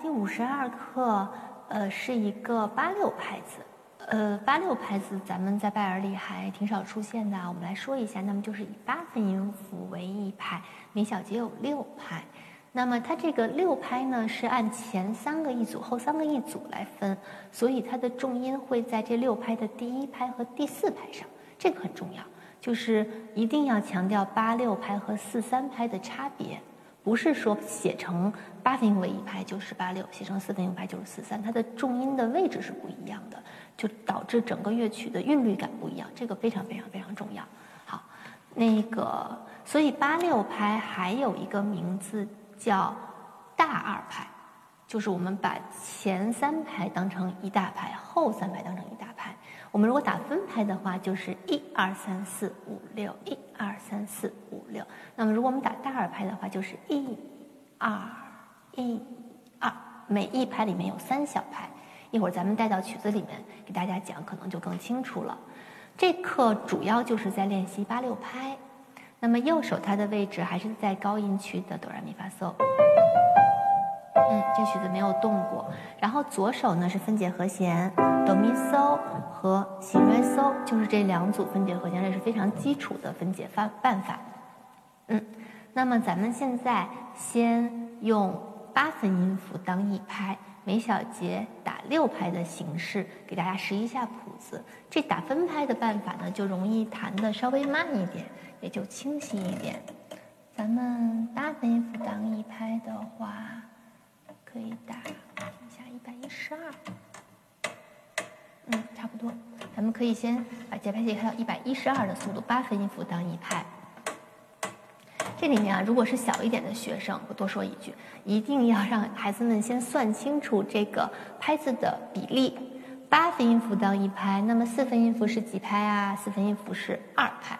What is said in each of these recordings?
第五十二课，呃，是一个八六拍子。呃，八六拍子咱们在拜耳里还挺少出现的，我们来说一下。那么就是以八分音符为一拍，每小节有六拍。那么它这个六拍呢，是按前三个一组、后三个一组来分，所以它的重音会在这六拍的第一拍和第四拍上，这个很重要，就是一定要强调八六拍和四三拍的差别。不是说写成八分音为一拍就是八六，写成四分音拍就是四三，它的重音的位置是不一样的，就导致整个乐曲的韵律感不一样，这个非常非常非常重要。好，那个所以八六拍还有一个名字叫大二拍，就是我们把前三拍当成一大拍，后三拍当成一大拍。我们如果打分拍的话，就是一二三四五六，一二三四五六。那么如果我们打大二拍的话，就是一二一二，每一拍里面有三小拍。一会儿咱们带到曲子里面给大家讲，可能就更清楚了。这课主要就是在练习八六拍。那么右手它的位置还是在高音区的哆来咪发嗦。嗯，这曲子没有动过。然后左手呢是分解和弦，哆咪嗦和西瑞嗦，就是这两组分解和弦，这是非常基础的分解方办法。嗯，那么咱们现在先用八分音符当一拍，每小节打六拍的形式，给大家识一下谱子。这打分拍的办法呢，就容易弹的稍微慢一点，也就清晰一点。咱们八分音符当一拍的话。可以打一下一百一十二，嗯，差不多。咱们可以先把节拍器开到一百一十二的速度，八分音符当一拍。这里面啊，如果是小一点的学生，我多说一句，一定要让孩子们先算清楚这个拍子的比例。八分音符当一拍，那么四分音符是几拍啊？四分音符是二拍。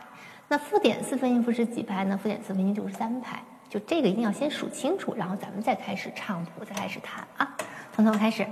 那附点四分音符是几拍呢？附点四分音就是三拍。就这个一定要先数清楚，然后咱们再开始唱谱，再开始弹啊！从头开始。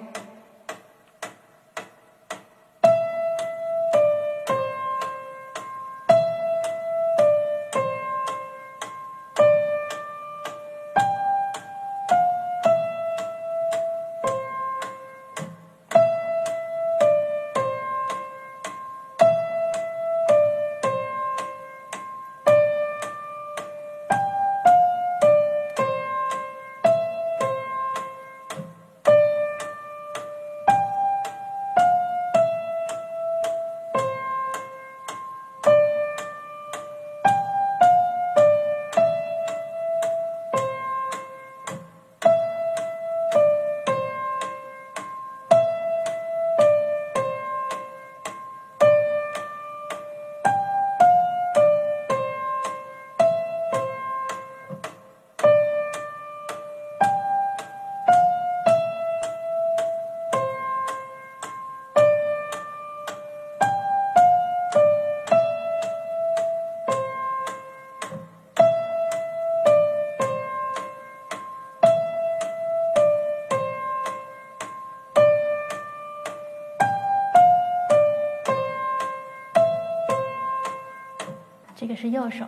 这个是右手。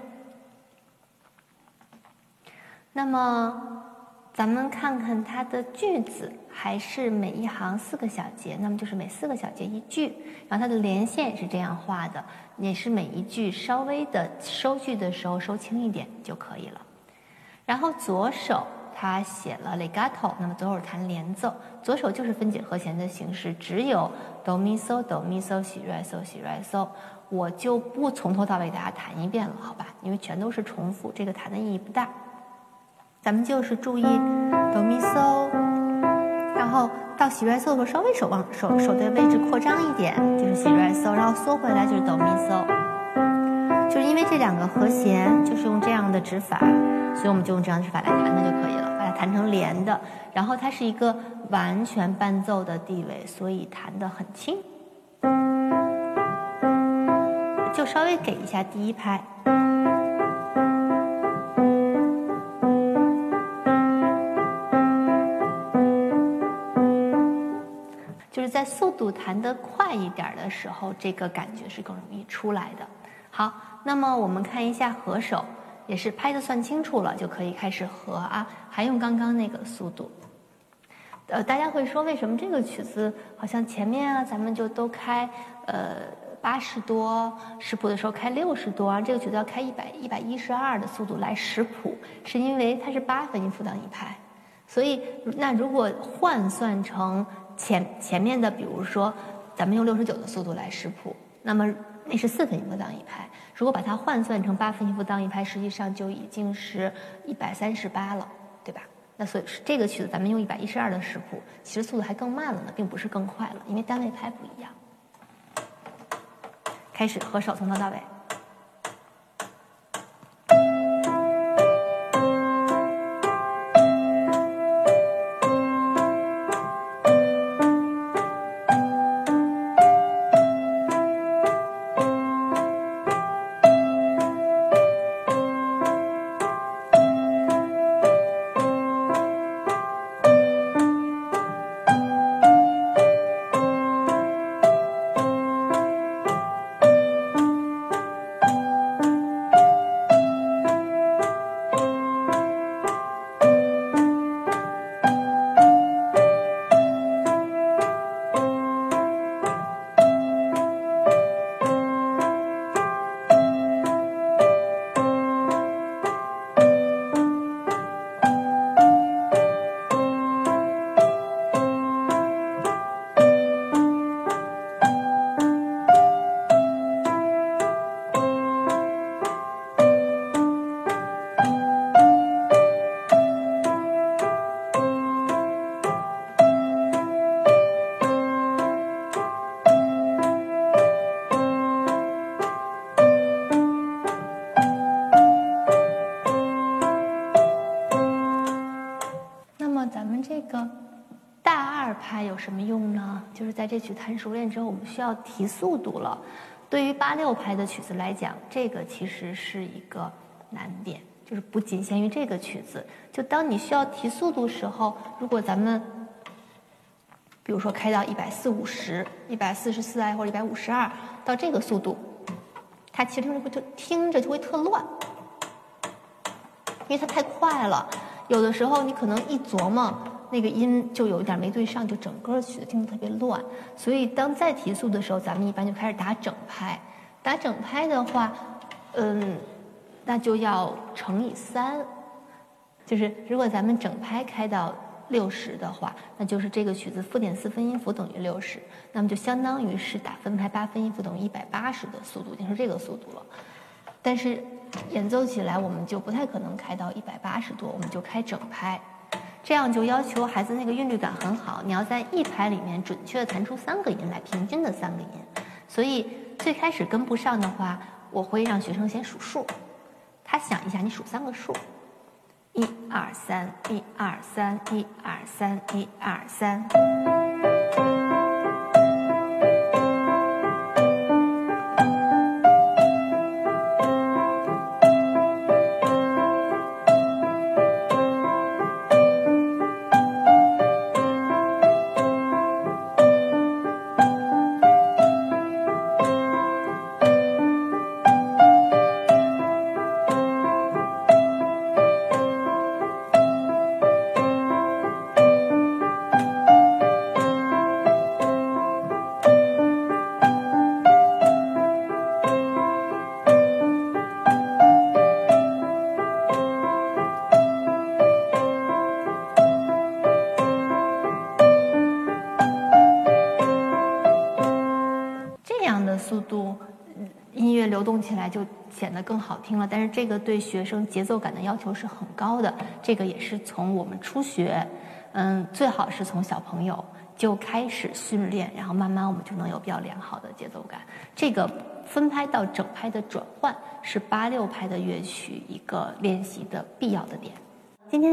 那么，咱们看看它的句子，还是每一行四个小节，那么就是每四个小节一句。然后它的连线也是这样画的，也是每一句稍微的收句的时候收轻一点就可以了。然后左手它写了 legato，那么左手弹连奏，左手就是分解和弦的形式，只有哆咪嗦哆咪嗦西瑞嗦西瑞嗦。我就不从头到尾给大家弹一遍了，好吧？因为全都是重复，这个弹的意义不大。咱们就是注意哆咪嗦，然后到西瑞嗦的时候，稍微手往手手的位置扩张一点，就是西瑞嗦，然后缩回来就是哆咪嗦。就是因为这两个和弦就是用这样的指法，所以我们就用这样的指法来弹它就可以了，把它弹成连的。然后它是一个完全伴奏的地位，所以弹得很轻。稍微给一下第一拍，就是在速度弹得快一点的时候，这个感觉是更容易出来的。好，那么我们看一下合手，也是拍的算清楚了，就可以开始合啊，还用刚刚那个速度。呃，大家会说为什么这个曲子好像前面啊，咱们就都开呃八十多识谱的时候开六十多，这个曲子要开一百一百一十二的速度来识谱，是因为它是八分音符当一拍，所以那如果换算成前前面的，比如说咱们用六十九的速度来识谱，那么那是四分音符当一拍，如果把它换算成八分音符当一拍，实际上就已经是一百三十八了，对吧？那所以这个曲子咱们用一百一十二的识谱，其实速度还更慢了呢，并不是更快了，因为单位拍不一样。开始和手从头到尾。这曲弹熟练之后，我们需要提速度了。对于八六拍的曲子来讲，这个其实是一个难点，就是不仅限于这个曲子。就当你需要提速度时候，如果咱们比如说开到一百四五十、一百四十四啊或者一百五十二，到这个速度，它其实听着会特听着就会特乱，因为它太快了。有的时候你可能一琢磨。那个音就有一点没对上，就整个曲子听得特别乱。所以当再提速的时候，咱们一般就开始打整拍。打整拍的话，嗯，那就要乘以三。就是如果咱们整拍开到六十的话，那就是这个曲子负点四分音符等于六十，那么就相当于是打分拍八分音符等于一百八十的速度，就是这个速度了。但是演奏起来我们就不太可能开到一百八十多，我们就开整拍。这样就要求孩子那个韵律感很好，你要在一拍里面准确的弹出三个音来，平均的三个音。所以最开始跟不上的话，我会让学生先数数，他想一下，你数三个数，一二三，一二三，一二三，一二三。动起来就显得更好听了。但是这个对学生节奏感的要求是很高的。这个也是从我们初学，嗯，最好是从小朋友就开始训练，然后慢慢我们就能有比较良好的节奏感。这个分拍到整拍的转换是八六拍的乐曲一个练习的必要的点。今天。